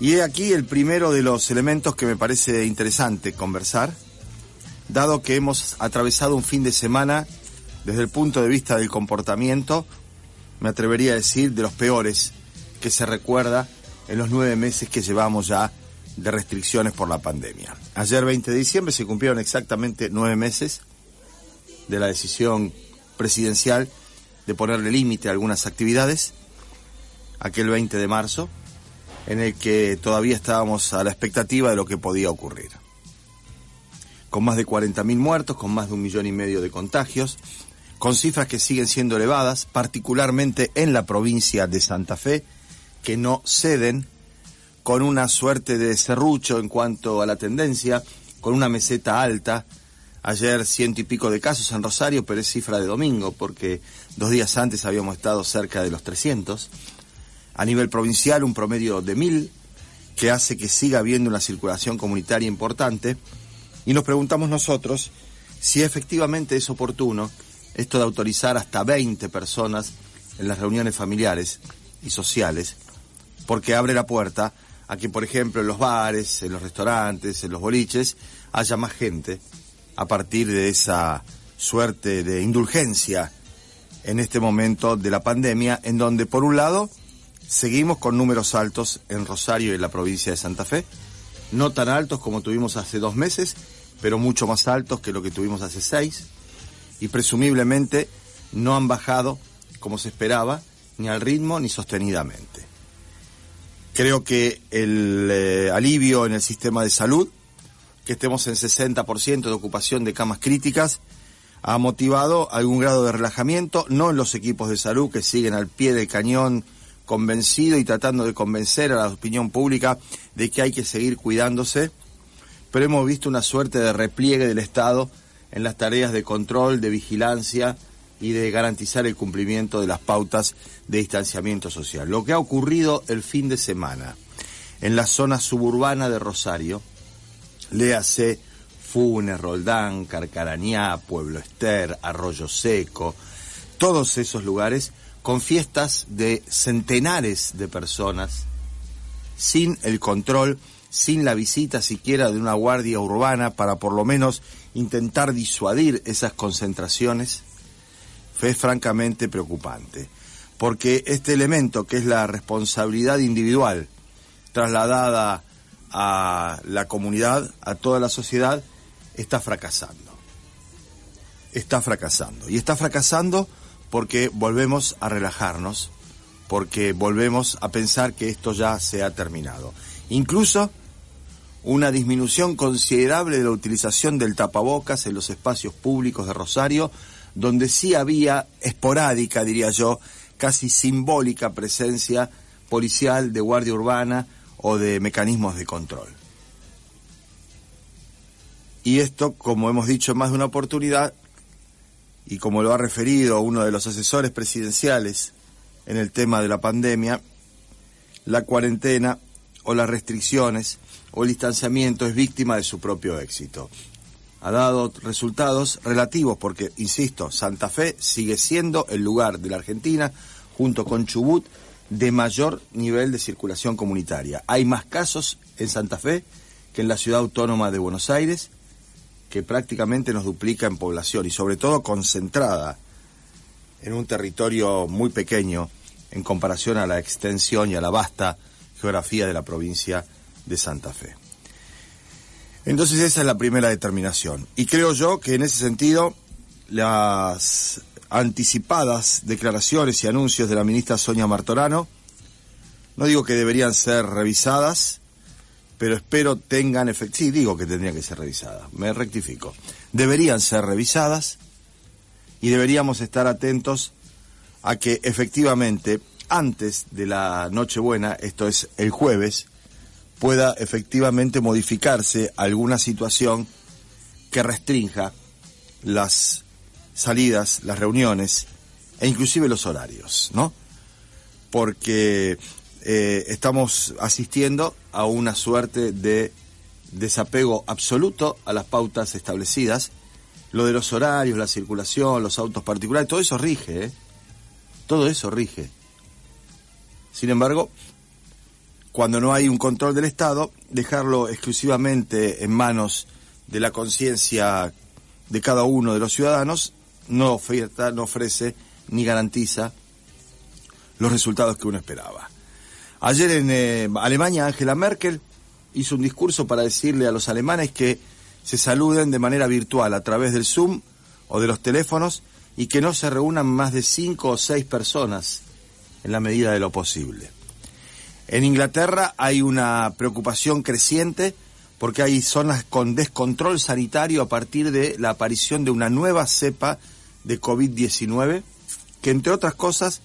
Y he aquí el primero de los elementos que me parece interesante conversar, dado que hemos atravesado un fin de semana desde el punto de vista del comportamiento, me atrevería a decir, de los peores que se recuerda en los nueve meses que llevamos ya de restricciones por la pandemia. Ayer 20 de diciembre se cumplieron exactamente nueve meses de la decisión presidencial de ponerle límite a algunas actividades, aquel 20 de marzo, en el que todavía estábamos a la expectativa de lo que podía ocurrir. Con más de 40.000 muertos, con más de un millón y medio de contagios, con cifras que siguen siendo elevadas, particularmente en la provincia de Santa Fe, que no ceden, con una suerte de serrucho en cuanto a la tendencia, con una meseta alta. Ayer ciento y pico de casos en Rosario, pero es cifra de domingo, porque dos días antes habíamos estado cerca de los 300 a nivel provincial un promedio de mil, que hace que siga habiendo una circulación comunitaria importante, y nos preguntamos nosotros si efectivamente es oportuno esto de autorizar hasta 20 personas en las reuniones familiares y sociales, porque abre la puerta a que, por ejemplo, en los bares, en los restaurantes, en los boliches, haya más gente a partir de esa suerte de indulgencia en este momento de la pandemia, en donde, por un lado, Seguimos con números altos en Rosario y en la provincia de Santa Fe, no tan altos como tuvimos hace dos meses, pero mucho más altos que lo que tuvimos hace seis, y presumiblemente no han bajado como se esperaba, ni al ritmo ni sostenidamente. Creo que el eh, alivio en el sistema de salud, que estemos en 60% de ocupación de camas críticas, ha motivado algún grado de relajamiento, no en los equipos de salud que siguen al pie del cañón convencido y tratando de convencer a la opinión pública de que hay que seguir cuidándose, pero hemos visto una suerte de repliegue del Estado en las tareas de control, de vigilancia y de garantizar el cumplimiento de las pautas de distanciamiento social. Lo que ha ocurrido el fin de semana en la zona suburbana de Rosario, léase Funes, Roldán, Carcarañá, Pueblo Ester, Arroyo Seco, todos esos lugares con fiestas de centenares de personas, sin el control, sin la visita siquiera de una guardia urbana para por lo menos intentar disuadir esas concentraciones, fue francamente preocupante. Porque este elemento, que es la responsabilidad individual trasladada a la comunidad, a toda la sociedad, está fracasando. Está fracasando. Y está fracasando porque volvemos a relajarnos, porque volvemos a pensar que esto ya se ha terminado. Incluso una disminución considerable de la utilización del tapabocas en los espacios públicos de Rosario, donde sí había esporádica, diría yo, casi simbólica presencia policial de guardia urbana o de mecanismos de control. Y esto, como hemos dicho en más de una oportunidad, y como lo ha referido uno de los asesores presidenciales en el tema de la pandemia, la cuarentena o las restricciones o el distanciamiento es víctima de su propio éxito. Ha dado resultados relativos porque, insisto, Santa Fe sigue siendo el lugar de la Argentina, junto con Chubut, de mayor nivel de circulación comunitaria. Hay más casos en Santa Fe que en la ciudad autónoma de Buenos Aires que prácticamente nos duplica en población y sobre todo concentrada en un territorio muy pequeño en comparación a la extensión y a la vasta geografía de la provincia de Santa Fe. Entonces esa es la primera determinación. Y creo yo que en ese sentido las anticipadas declaraciones y anuncios de la ministra Sonia Martorano, no digo que deberían ser revisadas, pero espero tengan efecto. Sí, digo que tendrían que ser revisadas, me rectifico. Deberían ser revisadas y deberíamos estar atentos a que efectivamente antes de la Nochebuena, esto es el jueves, pueda efectivamente modificarse alguna situación que restrinja las salidas, las reuniones e inclusive los horarios, ¿no? Porque eh, estamos asistiendo a una suerte de desapego absoluto a las pautas establecidas. Lo de los horarios, la circulación, los autos particulares, todo eso rige, ¿eh? Todo eso rige. Sin embargo, cuando no hay un control del Estado, dejarlo exclusivamente en manos de la conciencia de cada uno de los ciudadanos no oferta, no ofrece ni garantiza los resultados que uno esperaba. Ayer en eh, Alemania Angela Merkel hizo un discurso para decirle a los alemanes que se saluden de manera virtual a través del Zoom o de los teléfonos y que no se reúnan más de cinco o seis personas en la medida de lo posible. En Inglaterra hay una preocupación creciente porque hay zonas con descontrol sanitario a partir de la aparición de una nueva cepa de COVID-19 que entre otras cosas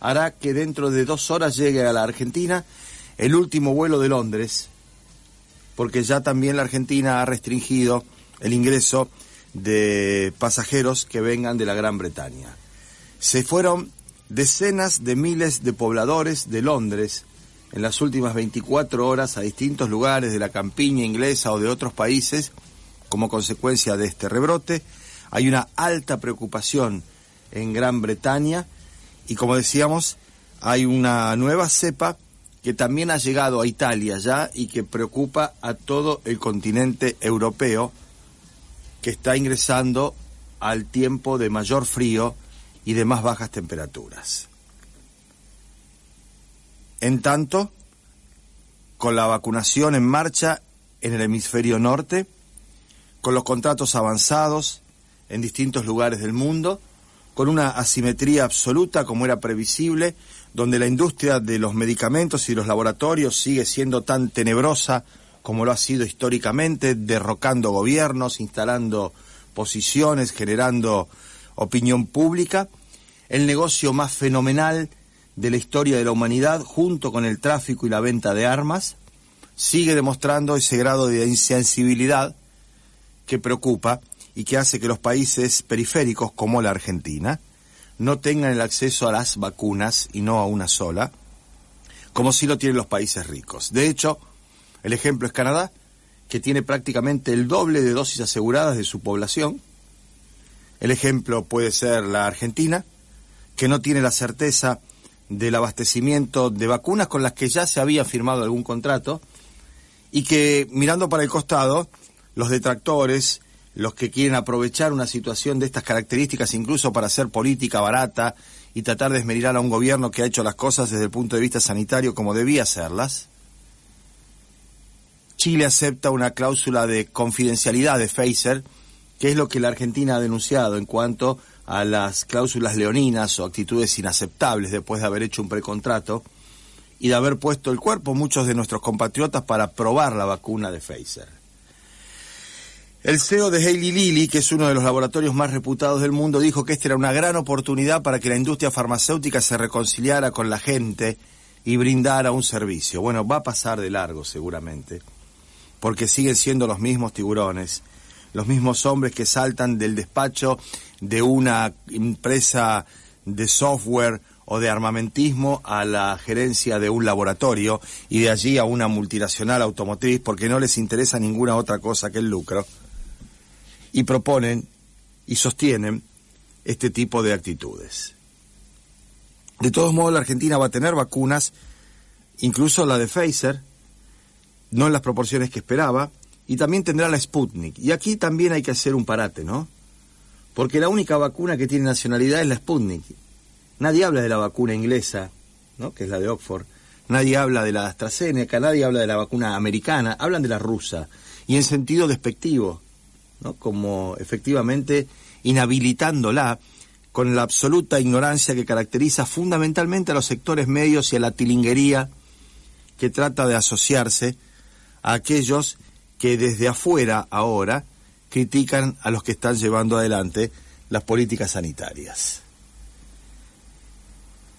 hará que dentro de dos horas llegue a la Argentina el último vuelo de Londres, porque ya también la Argentina ha restringido el ingreso de pasajeros que vengan de la Gran Bretaña. Se fueron decenas de miles de pobladores de Londres en las últimas 24 horas a distintos lugares de la campiña inglesa o de otros países como consecuencia de este rebrote. Hay una alta preocupación en Gran Bretaña y como decíamos, hay una nueva cepa que también ha llegado a Italia ya y que preocupa a todo el continente europeo que está ingresando al tiempo de mayor frío y de más bajas temperaturas. En tanto, con la vacunación en marcha en el hemisferio norte, con los contratos avanzados en distintos lugares del mundo, con una asimetría absoluta como era previsible, donde la industria de los medicamentos y los laboratorios sigue siendo tan tenebrosa como lo ha sido históricamente, derrocando gobiernos, instalando posiciones, generando opinión pública, el negocio más fenomenal de la historia de la humanidad, junto con el tráfico y la venta de armas, sigue demostrando ese grado de insensibilidad que preocupa y que hace que los países periféricos, como la Argentina, no tengan el acceso a las vacunas y no a una sola, como si lo tienen los países ricos. De hecho, el ejemplo es Canadá, que tiene prácticamente el doble de dosis aseguradas de su población. El ejemplo puede ser la Argentina, que no tiene la certeza del abastecimiento de vacunas con las que ya se había firmado algún contrato y que mirando para el costado, los detractores, los que quieren aprovechar una situación de estas características incluso para hacer política barata y tratar de esmerar a un gobierno que ha hecho las cosas desde el punto de vista sanitario como debía hacerlas, Chile acepta una cláusula de confidencialidad de Pfizer, que es lo que la Argentina ha denunciado en cuanto a las cláusulas leoninas o actitudes inaceptables después de haber hecho un precontrato y de haber puesto el cuerpo muchos de nuestros compatriotas para probar la vacuna de Pfizer. El CEO de Hailey Lilly, que es uno de los laboratorios más reputados del mundo, dijo que esta era una gran oportunidad para que la industria farmacéutica se reconciliara con la gente y brindara un servicio. Bueno, va a pasar de largo seguramente porque siguen siendo los mismos tiburones, los mismos hombres que saltan del despacho de una empresa de software o de armamentismo a la gerencia de un laboratorio y de allí a una multinacional automotriz porque no les interesa ninguna otra cosa que el lucro. Y proponen y sostienen este tipo de actitudes. De todos modos, la Argentina va a tener vacunas, incluso la de Pfizer, no en las proporciones que esperaba, y también tendrá la Sputnik. Y aquí también hay que hacer un parate, ¿no? Porque la única vacuna que tiene nacionalidad es la Sputnik. Nadie habla de la vacuna inglesa, ¿no? Que es la de Oxford. Nadie habla de la AstraZeneca, nadie habla de la vacuna americana, hablan de la rusa. Y en sentido despectivo, Como efectivamente inhabilitándola con la absoluta ignorancia que caracteriza fundamentalmente a los sectores medios y a la tilinguería que trata de asociarse a aquellos que desde afuera ahora critican a los que están llevando adelante las políticas sanitarias.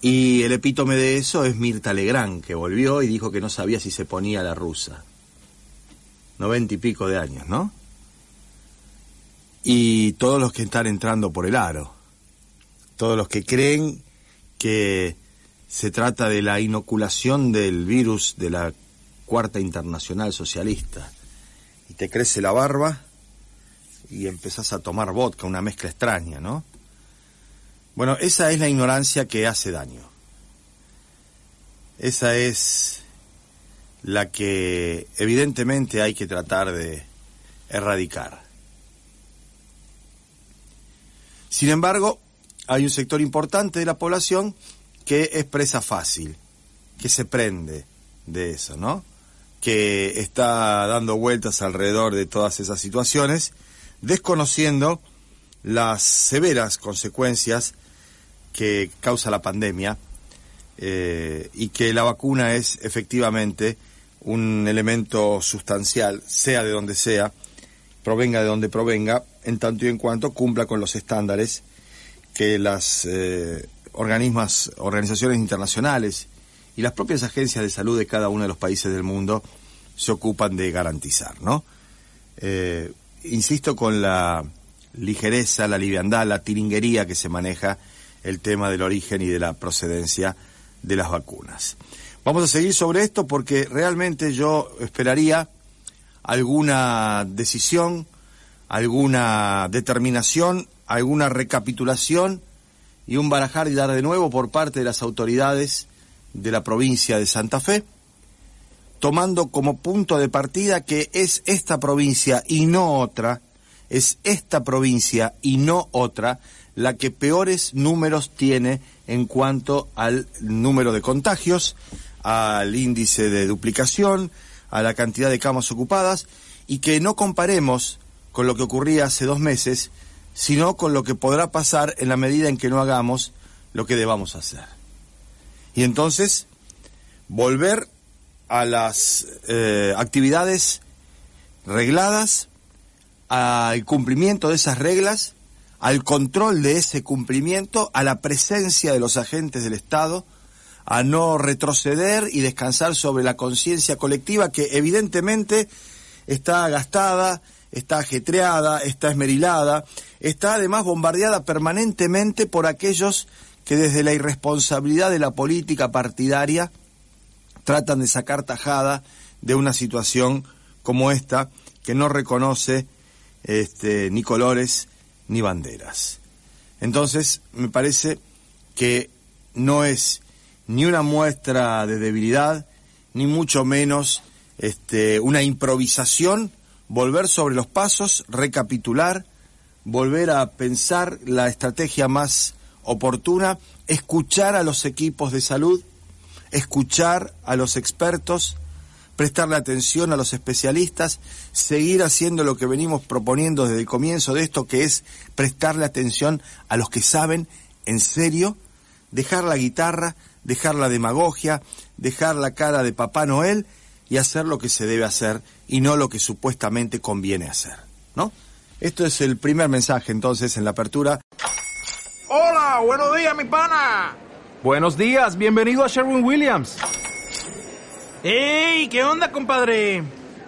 Y el epítome de eso es Mirta Legrand, que volvió y dijo que no sabía si se ponía la rusa. Noventa y pico de años, ¿no? Y todos los que están entrando por el aro, todos los que creen que se trata de la inoculación del virus de la Cuarta Internacional Socialista, y te crece la barba y empezás a tomar vodka, una mezcla extraña, ¿no? Bueno, esa es la ignorancia que hace daño. Esa es la que evidentemente hay que tratar de erradicar. Sin embargo, hay un sector importante de la población que es presa fácil, que se prende de eso, ¿no? Que está dando vueltas alrededor de todas esas situaciones, desconociendo las severas consecuencias que causa la pandemia eh, y que la vacuna es efectivamente un elemento sustancial, sea de donde sea, provenga de donde provenga, en tanto y en cuanto cumpla con los estándares que las eh, organizaciones internacionales y las propias agencias de salud de cada uno de los países del mundo se ocupan de garantizar, ¿no? Eh, insisto con la ligereza, la liviandad, la tiringuería que se maneja el tema del origen y de la procedencia de las vacunas. Vamos a seguir sobre esto porque realmente yo esperaría alguna decisión, alguna determinación, alguna recapitulación y un barajar y dar de nuevo por parte de las autoridades de la provincia de Santa Fe, tomando como punto de partida que es esta provincia y no otra, es esta provincia y no otra la que peores números tiene en cuanto al número de contagios, al índice de duplicación, a la cantidad de camas ocupadas, y que no comparemos con lo que ocurría hace dos meses, sino con lo que podrá pasar en la medida en que no hagamos lo que debamos hacer. Y entonces, volver a las eh, actividades regladas, al cumplimiento de esas reglas, al control de ese cumplimiento, a la presencia de los agentes del Estado, a no retroceder y descansar sobre la conciencia colectiva que evidentemente está gastada, está ajetreada, está esmerilada, está además bombardeada permanentemente por aquellos que desde la irresponsabilidad de la política partidaria tratan de sacar tajada de una situación como esta que no reconoce este, ni colores ni banderas. Entonces, me parece que no es ni una muestra de debilidad, ni mucho menos este, una improvisación, volver sobre los pasos, recapitular, volver a pensar la estrategia más oportuna, escuchar a los equipos de salud, escuchar a los expertos, prestarle atención a los especialistas, seguir haciendo lo que venimos proponiendo desde el comienzo de esto, que es prestarle atención a los que saben en serio, dejar la guitarra, dejar la demagogia, dejar la cara de Papá Noel y hacer lo que se debe hacer y no lo que supuestamente conviene hacer, ¿no? Esto es el primer mensaje entonces en la apertura. Hola, buenos días, mi pana. Buenos días, bienvenido a Sherwin Williams. ¡Ey! ¿Qué onda, compadre?